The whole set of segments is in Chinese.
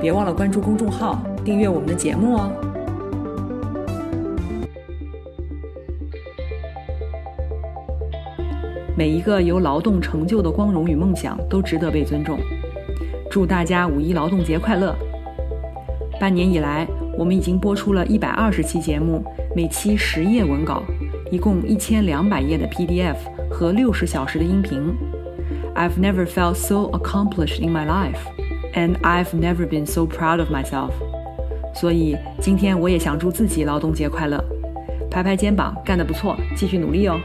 别忘了关注公众号，订阅我们的节目哦。每一个由劳动成就的光荣与梦想都值得被尊重。祝大家五一劳动节快乐！半年以来，我们已经播出了一百二十期节目，每期十页文稿，一共一千两百页的 PDF 和六十小时的音频。I've never felt so accomplished in my life. And I've never been so proud of myself。所以今天我也想祝自己劳动节快乐，拍拍肩膀，干得不错，继续努力哦。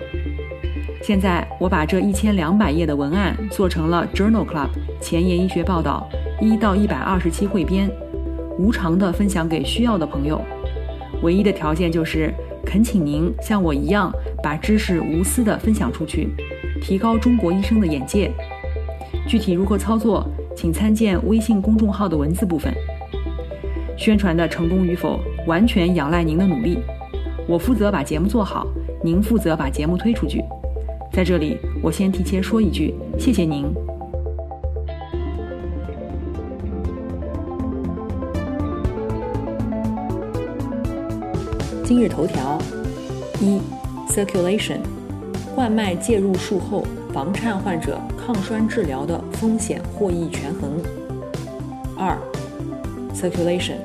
现在我把这一千两百页的文案做成了 Journal Club 前沿医学报道一到一百二十期汇编，无偿的分享给需要的朋友。唯一的条件就是恳请您像我一样把知识无私的分享出去，提高中国医生的眼界。具体如何操作？请参见微信公众号的文字部分。宣传的成功与否，完全仰赖您的努力。我负责把节目做好，您负责把节目推出去。在这里，我先提前说一句，谢谢您。今日头条：一，circulation，冠脉介入术后。房颤患者抗栓治疗的风险获益权衡。二，circulation，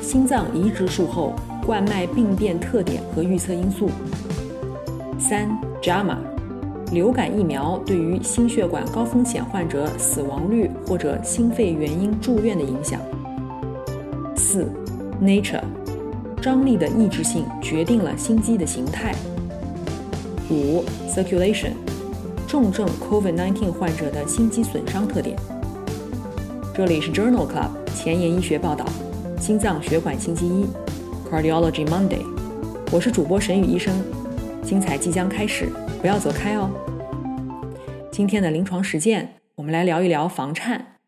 心脏移植术后冠脉病变特点和预测因素。三，JAMA，流感疫苗对于心血管高风险患者死亡率或者心肺原因住院的影响。四，Nature，张力的抑制性决定了心肌的形态。五，circulation。重症 COVID-19 患者的心肌损伤特点。这里是 Journal Club 前沿医学报道，心脏血管星期一，Cardiology Monday。我是主播沈宇医生，精彩即将开始，不要走开哦。今天的临床实践，我们来聊一聊房颤。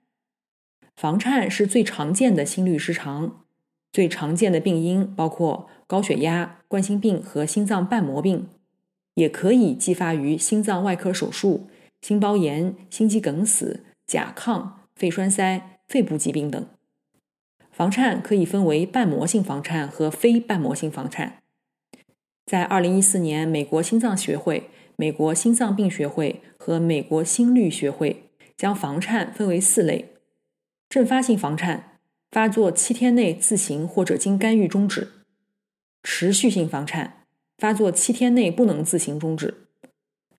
房颤是最常见的心律失常，最常见的病因包括高血压、冠心病和心脏瓣膜病。也可以继发于心脏外科手术、心包炎、心肌梗死、甲亢、肺栓塞、肺部疾病等。房颤可以分为瓣膜性房颤和非瓣膜性房颤。在二零一四年，美国心脏学会、美国心脏病学会和美国心律学会将房颤分为四类：阵发性房颤，发作七天内自行或者经干预终止；持续性房颤。发作七天内不能自行终止，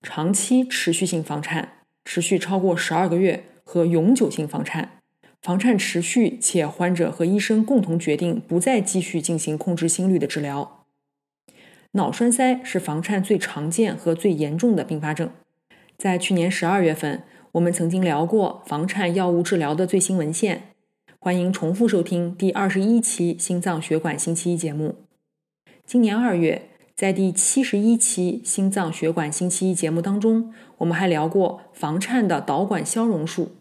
长期持续性房颤持续超过十二个月和永久性房颤，房颤持续且患者和医生共同决定不再继续进行控制心率的治疗。脑栓塞是房颤最常见和最严重的并发症。在去年十二月份，我们曾经聊过房颤药物治疗的最新文献，欢迎重复收听第二十一期心脏血管星期一节目。今年二月。在第七十一期心脏血管星期一节目当中，我们还聊过房颤的导管消融术，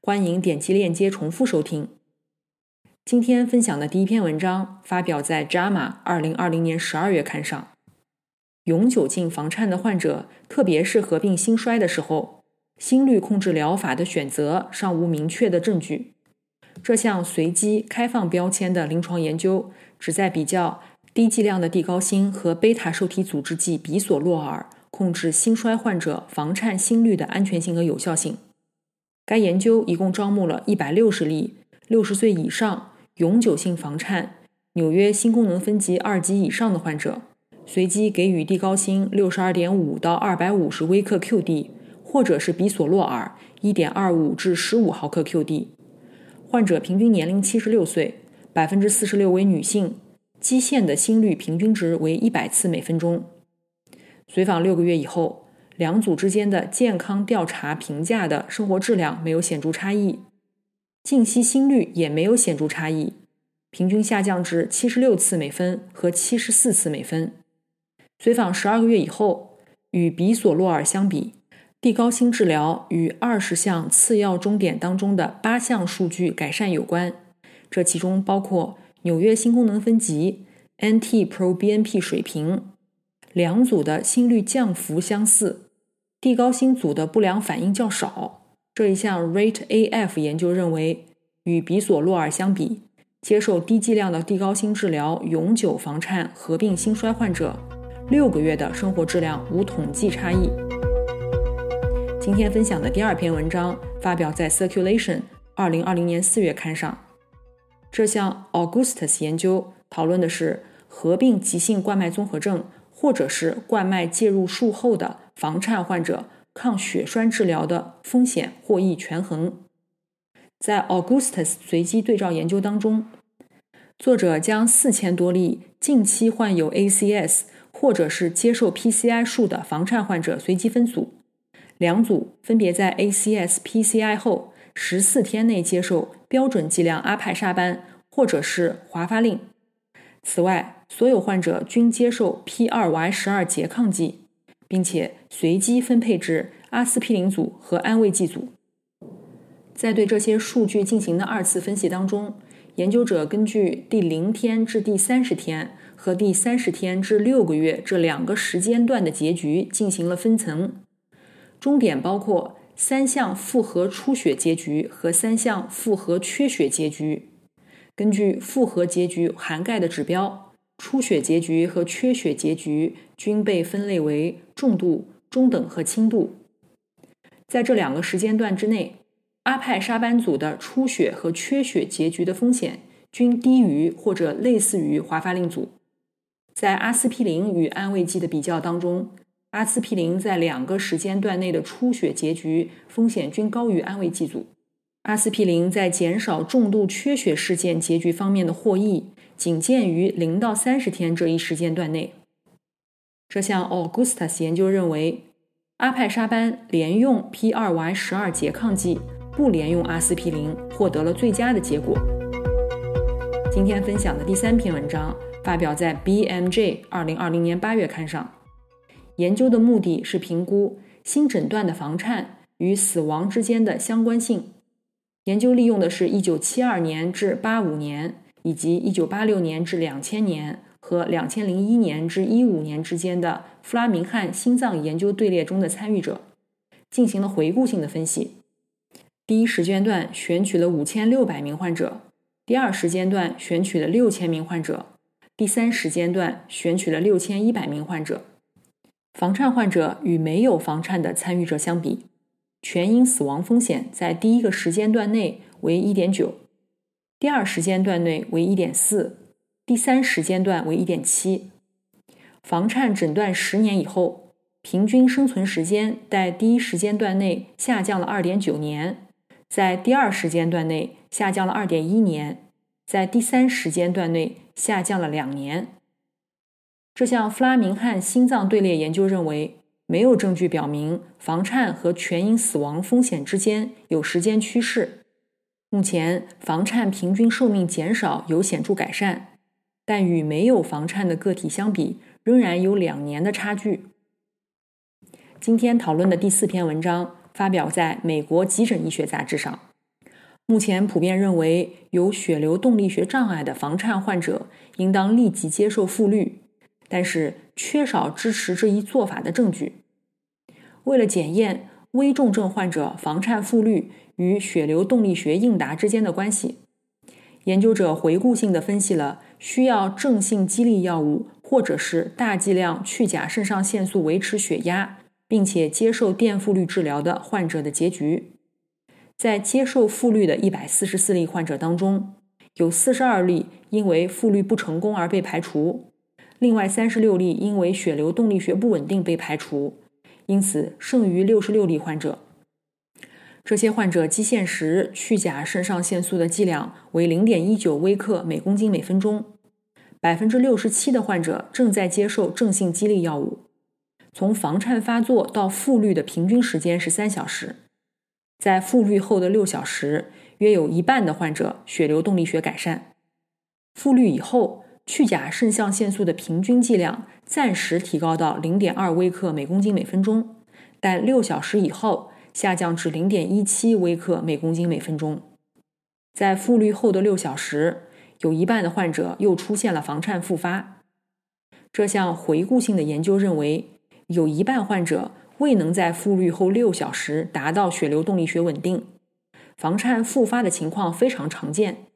欢迎点击链接重复收听。今天分享的第一篇文章发表在《JAMA》二零二零年十二月刊上。永久性房颤的患者，特别是合并心衰的时候，心率控制疗法的选择尚无明确的证据。这项随机开放标签的临床研究旨在比较。低剂量的地高辛和贝塔受体阻滞剂比索洛尔控制心衰患者房颤心率的安全性和有效性。该研究一共招募了160例60岁以上永久性房颤、纽约心功能分级二级以上的患者，随机给予地高辛62.5到250微克 QD，或者是比索洛尔1.25至15毫克 QD。患者平均年龄76岁，46%为女性。基线的心率平均值为一百次每分钟。随访六个月以后，两组之间的健康调查评价的生活质量没有显著差异，静息心率也没有显著差异，平均下降至七十六次每分和七十四次每分。随访十二个月以后，与比索洛尔相比，地高辛治疗与二十项次要终点当中的八项数据改善有关，这其中包括纽约新功能分级、NT-proBNP 水平。两组的心率降幅相似，地高辛组的不良反应较少。这一项 RATE-AF 研究认为，与比索洛尔相比，接受低剂量的地高辛治疗永久房颤合并心衰患者，六个月的生活质量无统计差异。今天分享的第二篇文章发表在《Circulation》二零二零年四月刊上。这项 Augustus 研究讨论的是合并急性冠脉综合症。或者是冠脉介入术后的房颤患者抗血栓治疗的风险获益权衡。在 Augustus 随机对照研究当中，作者将四千多例近期患有 ACS 或者是接受 PCI 术的房颤患者随机分组，两组分别在 ACS PCI 后十四天内接受标准剂量阿哌沙班或者是华发令。此外，所有患者均接受 P2Y 十二拮抗剂，并且随机分配至阿司匹林组和安慰剂组。在对这些数据进行的二次分析当中，研究者根据第零天至第三十天和第三十天至六个月这两个时间段的结局进行了分层，终点包括三项复合出血结局和三项复合缺血结局。根据复合结局涵盖的指标，出血结局和缺血结局均被分类为重度、中等和轻度。在这两个时间段之内，阿派沙班组的出血和缺血结局的风险均低于或者类似于华发令组。在阿司匹林与安慰剂的比较当中，阿司匹林在两个时间段内的出血结局风险均高于安慰剂组。阿司匹林在减少重度缺血事件结局方面的获益，仅见于零到三十天这一时间段内。这项 Augustus 研究认为，阿哌沙班连用 P2Y 十二拮抗剂，不连用阿司匹林，获得了最佳的结果。今天分享的第三篇文章发表在 BMJ 二零二零年八月刊上。研究的目的是评估新诊断的房颤与死亡之间的相关性。研究利用的是1972年至85年，以及1986年至2000年和2001年至15年之间的弗拉明汉心脏研究队列中的参与者，进行了回顾性的分析。第一时间段选取了5600名患者，第二时间段选取了6000名患者，第三时间段选取了6100名患者。房颤患者与没有房颤的参与者相比。全因死亡风险在第一个时间段内为1.9，第二时间段内为1.4，第三时间段为1.7。房颤诊断十年以后，平均生存时间在第一时间段内下降了2.9年，在第二时间段内下降了2.1年，在第三时间段内下降了两年。这项弗拉明汉心脏队列研究认为。没有证据表明房颤和全因死亡风险之间有时间趋势。目前，房颤平均寿命减少有显著改善，但与没有房颤的个体相比，仍然有两年的差距。今天讨论的第四篇文章发表在美国急诊医学杂志上。目前普遍认为，有血流动力学障碍的房颤患者应当立即接受复律，但是缺少支持这一做法的证据。为了检验危重症患者房颤复律与血流动力学应答之间的关系，研究者回顾性的分析了需要正性激励药物或者是大剂量去甲肾上腺素维持血压，并且接受电复律治疗的患者的结局。在接受复律的一百四十四例患者当中，有四十二例因为复律不成功而被排除，另外三十六例因为血流动力学不稳定被排除。因此，剩余六十六例患者，这些患者基线时去甲肾上腺素的剂量为零点一九微克每公斤每分钟。百分之六十七的患者正在接受正性激励药物。从房颤发作到复律的平均时间是三小时。在复律后的六小时，约有一半的患者血流动力学改善。复律以后，去甲肾上腺素的平均剂量暂时提高到零点二微克每公斤每分钟，但六小时以后下降至零点一七微克每公斤每分钟。在复律后的六小时，有一半的患者又出现了房颤复发。这项回顾性的研究认为，有一半患者未能在复律后六小时达到血流动力学稳定，房颤复发的情况非常常见。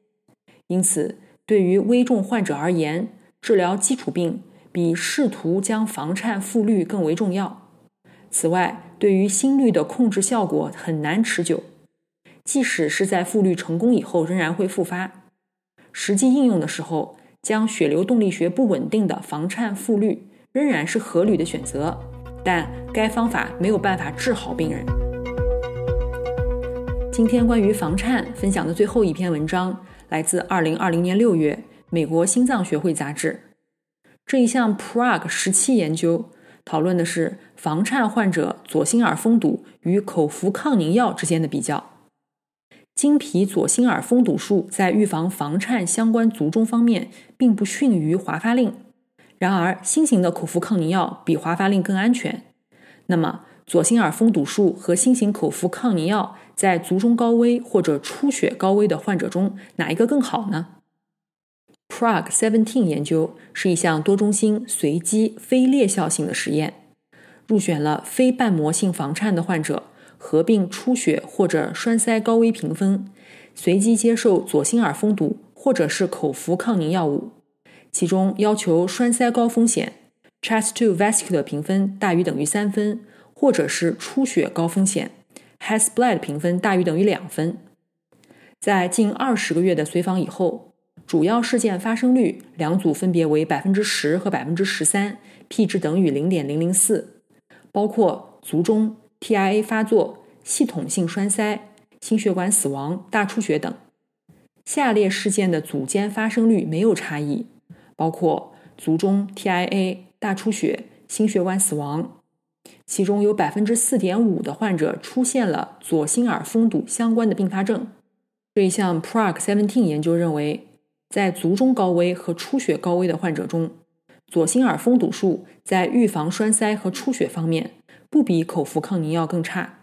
因此，对于危重患者而言，治疗基础病比试图将房颤复律更为重要。此外，对于心率的控制效果很难持久，即使是在复律成功以后，仍然会复发。实际应用的时候，将血流动力学不稳定的房颤复律仍然是合理的选择，但该方法没有办法治好病人。今天关于房颤分享的最后一篇文章。来自2020年6月美国心脏学会杂志。这一项 Prague 十七研究讨论的是房颤患者左心耳封堵与口服抗凝药之间的比较。经皮左心耳封堵术在预防房颤相关卒中方面并不逊于华发令，然而新型的口服抗凝药比华发令更安全。那么，左心耳封堵术和新型口服抗凝药在卒中高危或者出血高危的患者中，哪一个更好呢？Prague Seventeen 研究是一项多中心随机非裂效性的实验，入选了非瓣膜性房颤的患者，合并出血或者栓塞高危评分，随机接受左心耳封堵或者是口服抗凝药物，其中要求栓塞高风险 （Chest to Vascular） 评分大于等于三分。或者是出血高风险 HAS-BLED 评分大于等于两分。在近二十个月的随访以后，主要事件发生率两组分别为百分之十和百分之十三，p 值等于零点零零四，包括卒中、TIA 发作、系统性栓塞、心血管死亡、大出血等。下列事件的组间发生率没有差异，包括卒中、TIA、大出血、心血管死亡。其中有百分之四点五的患者出现了左心耳封堵相关的并发症。这一项 Prague Seventeen 研究认为，在卒中高危和出血高危的患者中，左心耳封堵术在预防栓塞和出血方面不比口服抗凝药更差。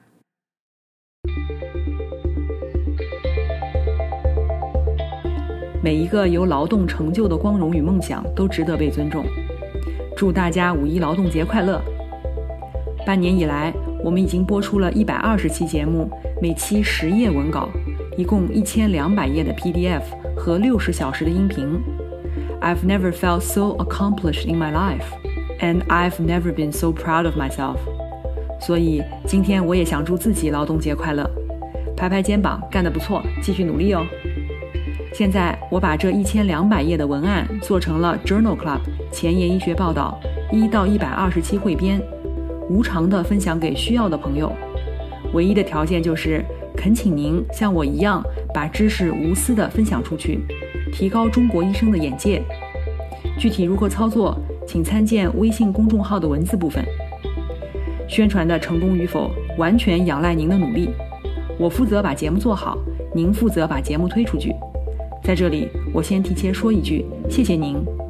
每一个有劳动成就的光荣与梦想都值得被尊重。祝大家五一劳动节快乐！半年以来，我们已经播出了一百二十期节目，每期十页文稿，一共一千两百页的 PDF 和六十小时的音频。I've never felt so accomplished in my life, and I've never been so proud of myself. 所以今天我也想祝自己劳动节快乐，拍拍肩膀，干得不错，继续努力哦。现在我把这一千两百页的文案做成了 Journal Club 前沿医学报道一到一百二十期汇编。无偿的分享给需要的朋友，唯一的条件就是恳请您像我一样把知识无私的分享出去，提高中国医生的眼界。具体如何操作，请参见微信公众号的文字部分。宣传的成功与否完全仰赖您的努力，我负责把节目做好，您负责把节目推出去。在这里，我先提前说一句，谢谢您。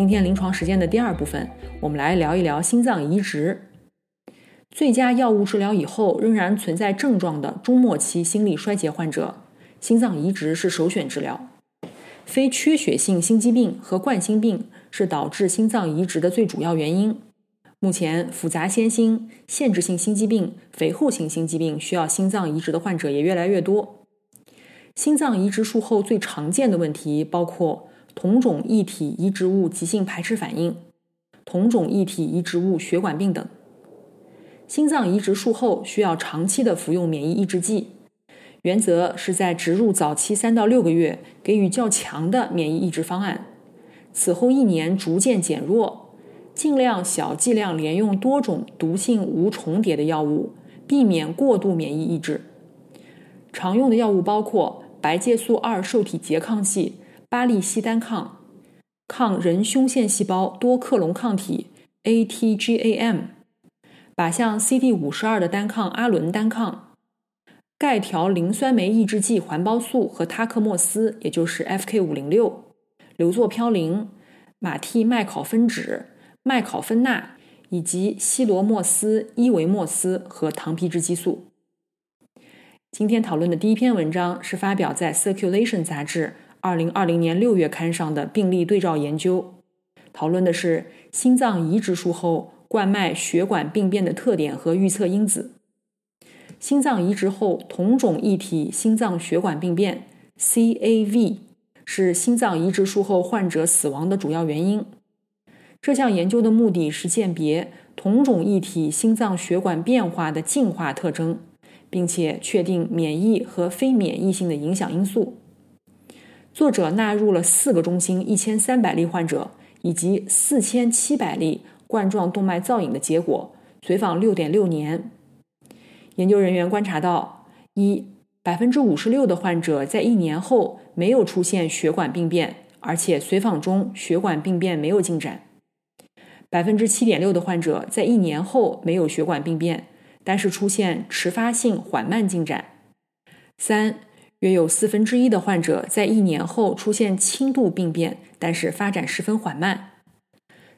今天临床实践的第二部分，我们来聊一聊心脏移植。最佳药物治疗以后仍然存在症状的中末期心力衰竭患者，心脏移植是首选治疗。非缺血性心肌病和冠心病是导致心脏移植的最主要原因。目前，复杂先心、限制性心肌病、肥厚性心肌病需要心脏移植的患者也越来越多。心脏移植术后最常见的问题包括。同种异体移植物急性排斥反应、同种异体移植物血管病等。心脏移植术后需要长期的服用免疫抑制剂，原则是在植入早期三到六个月给予较强的免疫抑制方案，此后一年逐渐减弱，尽量小剂量连用多种毒性无重叠的药物，避免过度免疫抑制。常用的药物包括白介素二受体拮抗剂。巴利西单抗、抗人胸腺细胞多克隆抗体 （ATGAM）、靶向 CD 五十二的单抗阿伦单抗、钙条磷酸酶抑制剂环孢素和他克莫司，也就是 FK 五零六、硫唑嘌呤、马替麦考芬酯、麦考芬钠以及西罗莫斯、伊维莫斯和糖皮质激素。今天讨论的第一篇文章是发表在《Circulation》杂志二零二零年六月刊上的病例对照研究，讨论的是心脏移植术后冠脉血管病变的特点和预测因子。心脏移植后同种异体心脏血管病变 （CAV） 是心脏移植术后患者死亡的主要原因。这项研究的目的是鉴别同种异体心脏血管变化的进化特征，并且确定免疫和非免疫性的影响因素。作者纳入了四个中心一千三百例患者以及四千七百例冠状动脉造影的结果，随访六点六年。研究人员观察到，一百分之五十六的患者在一年后没有出现血管病变，而且随访中血管病变没有进展；百分之七点六的患者在一年后没有血管病变，但是出现迟发性缓慢进展；三约有四分之一的患者在一年后出现轻度病变，但是发展十分缓慢；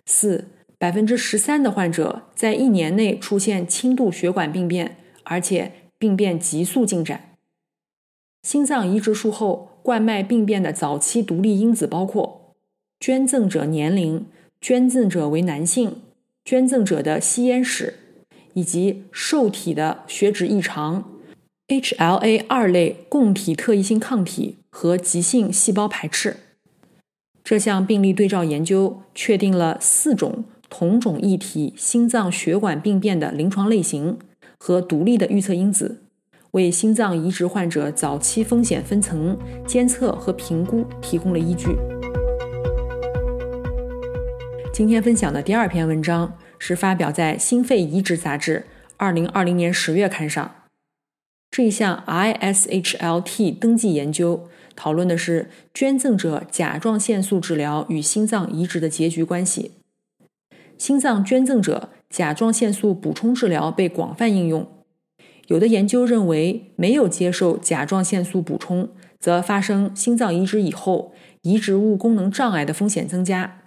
四百分之十三的患者在一年内出现轻度血管病变。而且病变急速进展。心脏移植术后冠脉病变的早期独立因子包括捐赠者年龄、捐赠者为男性、捐赠者的吸烟史，以及受体的血脂异常、HLA 二类供体特异性抗体和急性细胞排斥。这项病例对照研究确定了四种同种异体心脏血管病变的临床类型。和独立的预测因子，为心脏移植患者早期风险分层监测和评估提供了依据。今天分享的第二篇文章是发表在《心肺移植杂志》二零二零年十月刊上。这项 ISHLT 登记研究讨论的是捐赠者甲状腺素治疗与心脏移植的结局关系。心脏捐赠者。甲状腺素补充治疗被广泛应用，有的研究认为，没有接受甲状腺素补充，则发生心脏移植以后移植物功能障碍的风险增加。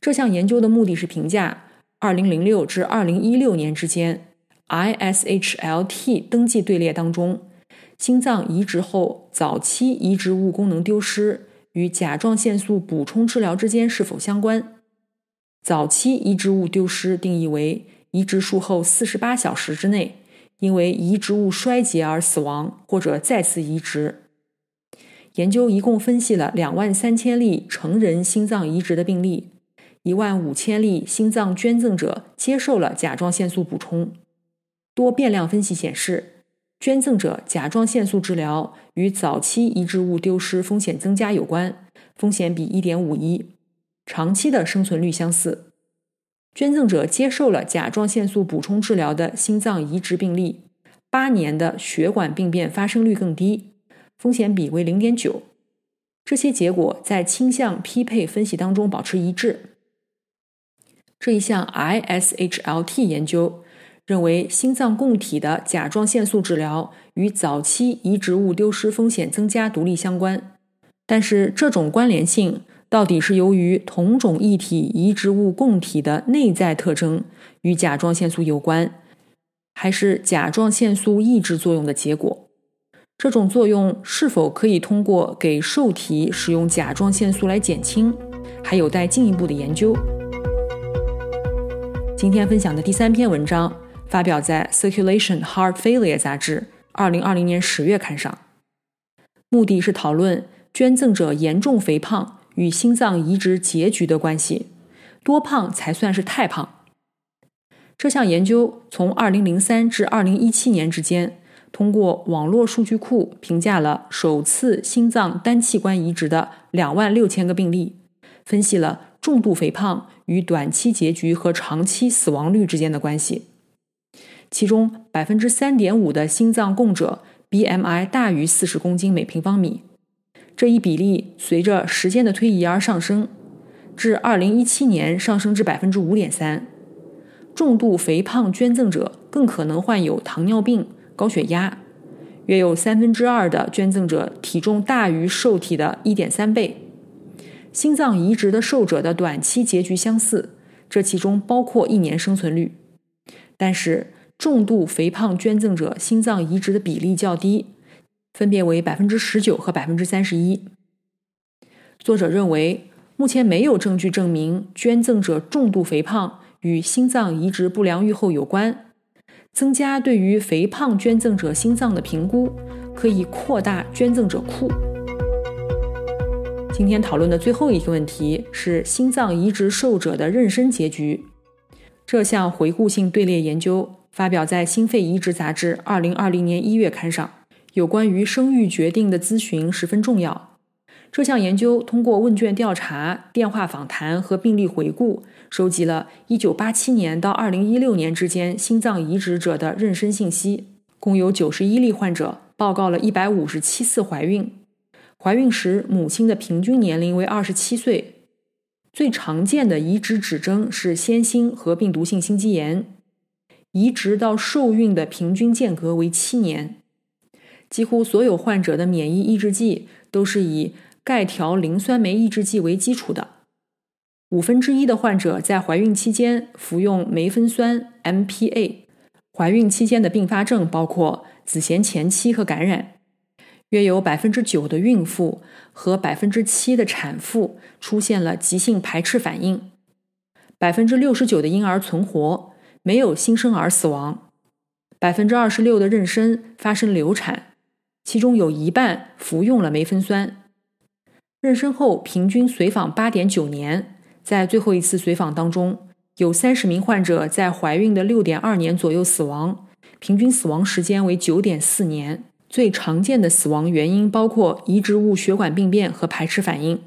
这项研究的目的是评价2006至2016年之间 ISHLT 登记队列当中，心脏移植后早期移植物功能丢失与甲状腺素补充治疗之间是否相关。早期移植物丢失定义为移植术后四十八小时之内，因为移植物衰竭而死亡，或者再次移植。研究一共分析了两万三千例成人心脏移植的病例，一万五千例心脏捐赠者接受了甲状腺素补充。多变量分析显示，捐赠者甲状腺素治疗与早期移植物丢失风险增加有关，风险比一点五一。长期的生存率相似，捐赠者接受了甲状腺素补充治疗的心脏移植病例，八年的血管病变发生率更低，风险比为零点九。这些结果在倾向匹配分析当中保持一致。这一项 ISHLT 研究认为，心脏供体的甲状腺素治疗与早期移植物丢失风险增加独立相关，但是这种关联性。到底是由于同种异体移植物供体的内在特征与甲状腺素有关，还是甲状腺素抑制作用的结果？这种作用是否可以通过给受体使用甲状腺素来减轻，还有待进一步的研究。今天分享的第三篇文章发表在《Circulation Heart Failure》杂志二零二零年十月刊上，目的是讨论捐赠者严重肥胖。与心脏移植结局的关系，多胖才算是太胖？这项研究从2003至2017年之间，通过网络数据库评价了首次心脏单器官移植的2万六千个病例，分析了重度肥胖与短期结局和长期死亡率之间的关系。其中3.5%的心脏供者 BMI 大于40公斤每平方米。这一比例随着时间的推移而上升，至2017年上升至百分之五点三。重度肥胖捐赠者更可能患有糖尿病、高血压，约有三分之二的捐赠者体重大于受体的一点三倍。心脏移植的受者的短期结局相似，这其中包括一年生存率。但是，重度肥胖捐赠者心脏移植的比例较低，分别为百分之十九和百分之三十一。作者认为，目前没有证据证明捐赠者重度肥胖与心脏移植不良预后有关。增加对于肥胖捐赠者心脏的评估，可以扩大捐赠者库。今天讨论的最后一个问题是心脏移植受者的妊娠结局。这项回顾性队列研究发表在《心肺移植杂志》二零二零年一月刊上。有关于生育决定的咨询十分重要。这项研究通过问卷调查、电话访谈和病例回顾，收集了1987年到2016年之间心脏移植者的妊娠信息。共有91例患者报告了157次怀孕，怀孕时母亲的平均年龄为27岁。最常见的移植指征是先心和病毒性心肌炎，移植到受孕的平均间隔为七年。几乎所有患者的免疫抑制剂都是以。钙条磷酸酶抑制剂为基础的五分之一的患者在怀孕期间服用梅芬酸 （MPA）。怀孕期间的并发症包括子痫前期和感染。约有百分之九的孕妇和百分之七的产妇出现了急性排斥反应。百分之六十九的婴儿存活，没有新生儿死亡。百分之二十六的妊娠发生流产，其中有一半服用了梅芬酸。妊娠后平均随访八点九年，在最后一次随访当中，有三十名患者在怀孕的六点二年左右死亡，平均死亡时间为九点四年。最常见的死亡原因包括移植物血管病变和排斥反应。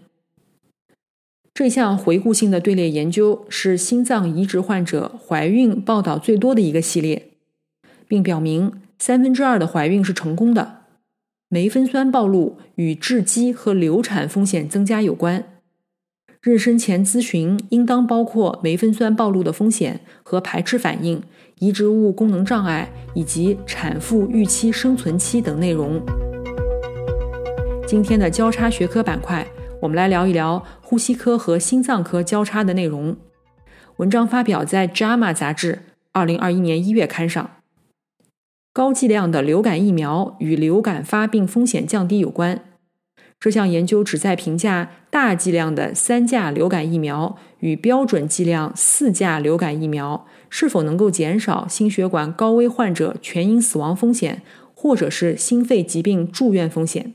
这项回顾性的队列研究是心脏移植患者怀孕报道最多的一个系列，并表明三分之二的怀孕是成功的。梅芬酸暴露与致畸和流产风险增加有关。妊娠前咨询应当包括梅芬酸暴露的风险和排斥反应、移植物功能障碍以及产妇预期生存期等内容。今天的交叉学科板块，我们来聊一聊呼吸科和心脏科交叉的内容。文章发表在《JAMA》杂志二零二一年一月刊上。高剂量的流感疫苗与流感发病风险降低有关。这项研究旨在评价大剂量的三价流感疫苗与标准剂量四价流感疫苗是否能够减少心血管高危患者全因死亡风险，或者是心肺疾病住院风险。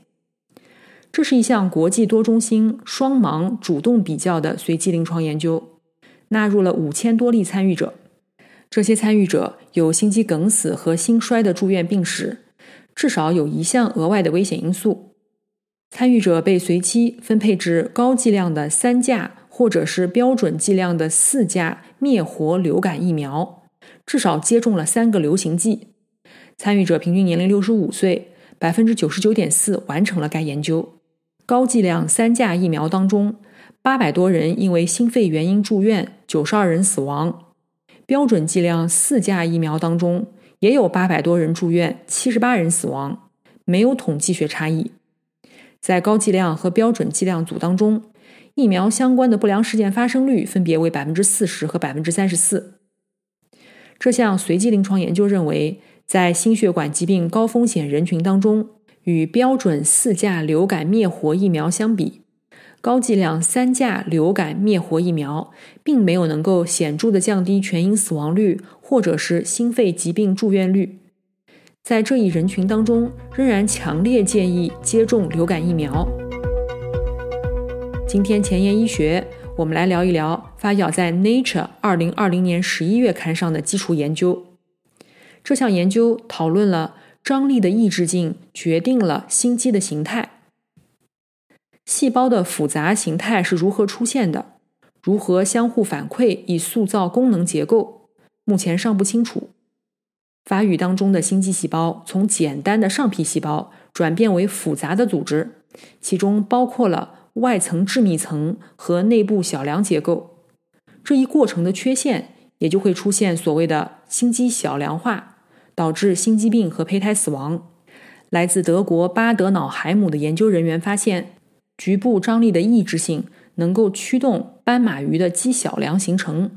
这是一项国际多中心双盲主动比较的随机临床研究，纳入了五千多例参与者。这些参与者有心肌梗死和心衰的住院病史，至少有一项额外的危险因素。参与者被随机分配至高剂量的三价或者是标准剂量的四价灭活流感疫苗，至少接种了三个流行剂。参与者平均年龄六十五岁，百分之九十九点四完成了该研究。高剂量三价疫苗当中，八百多人因为心肺原因住院，九十二人死亡。标准剂量四价疫苗当中，也有八百多人住院，七十八人死亡，没有统计学差异。在高剂量和标准剂量组当中，疫苗相关的不良事件发生率分别为百分之四十和百分之三十四。这项随机临床研究认为，在心血管疾病高风险人群当中，与标准四价流感灭活疫苗相比。高剂量三价流感灭活疫苗并没有能够显著的降低全因死亡率或者是心肺疾病住院率，在这一人群当中，仍然强烈建议接种流感疫苗。今天前沿医学，我们来聊一聊发表在《Nature》二零二零年十一月刊上的基础研究。这项研究讨论了张力的抑制性决定了心肌的形态。细胞的复杂形态是如何出现的？如何相互反馈以塑造功能结构？目前尚不清楚。发育当中的心肌细胞从简单的上皮细胞转变为复杂的组织，其中包括了外层致密层和内部小梁结构。这一过程的缺陷，也就会出现所谓的心肌小梁化，导致心肌病和胚胎死亡。来自德国巴德瑙海姆的研究人员发现，局部张力的抑制性能够驱动斑马鱼的肌小梁形成。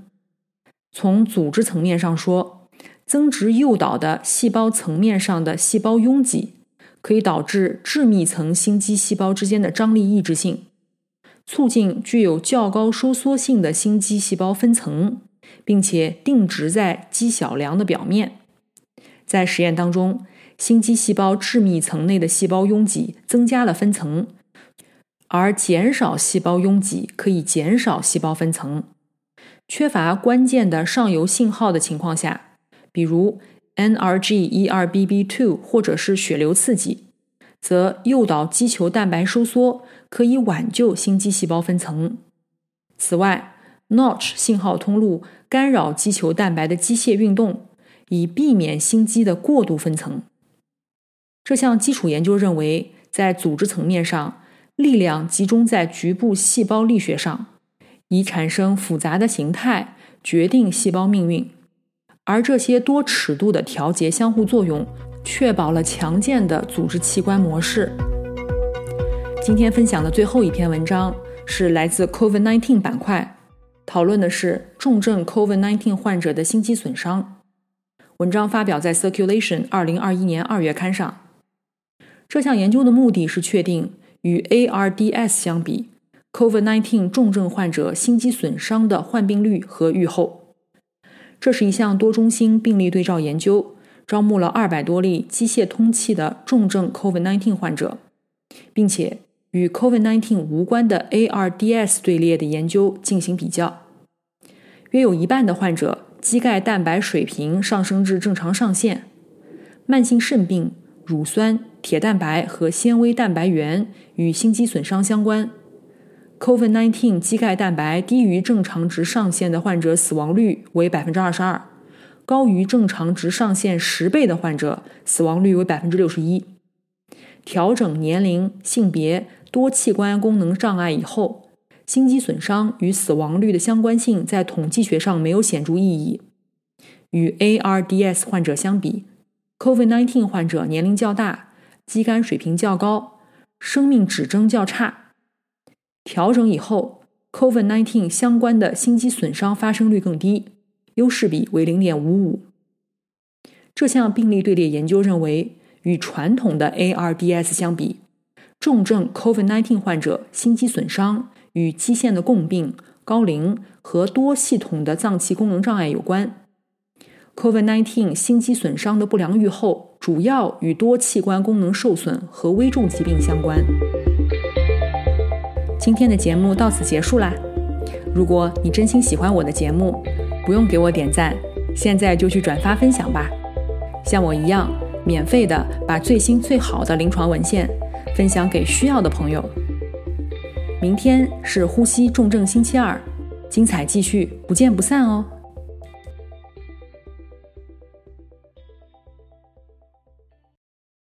从组织层面上说，增殖诱导的细胞层面上的细胞拥挤，可以导致致密层心肌细胞之间的张力抑制性，促进具有较高收缩性的心肌细胞分层，并且定植在肌小梁的表面。在实验当中，心肌细胞致密层内的细胞拥挤增加了分层，而减少细胞拥挤可以减少细胞分层。缺乏关键的上游信号的情况下，比如 NRG1-ERBB2 或者是血流刺激，则诱导肌球蛋白收缩，可以挽救心肌细胞分层。此外，Notch 信号通路干扰肌球蛋白的机械运动，以避免心肌的过度分层。这项基础研究认为，在组织层面上，力量集中在局部细胞力学上。以产生复杂的形态，决定细胞命运，而这些多尺度的调节相互作用，确保了强健的组织器官模式。今天分享的最后一篇文章是来自 COVID-19 板块，讨论的是重症 COVID-19 患者的心肌损伤。文章发表在《Circulation》二零二一年二月刊上。这项研究的目的是确定与 ARDS 相比。COVID-19 重症患者心肌损伤的患病率和预后。这是一项多中心病例对照研究，招募了二百多例机械通气的重症 COVID-19 患者，并且与 COVID-19 无关的 ARDS 队列的研究进行比较。约有一半的患者肌钙蛋白水平上升至正常上限。慢性肾病、乳酸、铁蛋白和纤维蛋白原与心肌损伤相关。COVID-19 肌钙蛋白低于正常值上限的患者死亡率为百分之二十二，高于正常值上限十倍的患者死亡率为百分之六十一。调整年龄、性别、多器官功能障碍以后，心肌损伤与死亡率的相关性在统计学上没有显著意义。与 ARDS 患者相比，COVID-19 患者年龄较大，肌酐水平较高，生命指征较差。调整以后，COVID-19 相关的心肌损伤发生率更低，优势比为零点五五。这项病例队列研究认为，与传统的 ARDS 相比，重症 COVID-19 患者心肌损伤与肌腺的共病、高龄和多系统的脏器功能障碍有关。COVID-19 心肌损伤的不良预后主要与多器官功能受损和危重疾病相关。今天的节目到此结束啦！如果你真心喜欢我的节目，不用给我点赞，现在就去转发分享吧。像我一样，免费的把最新最好的临床文献分享给需要的朋友。明天是呼吸重症星期二，精彩继续，不见不散哦！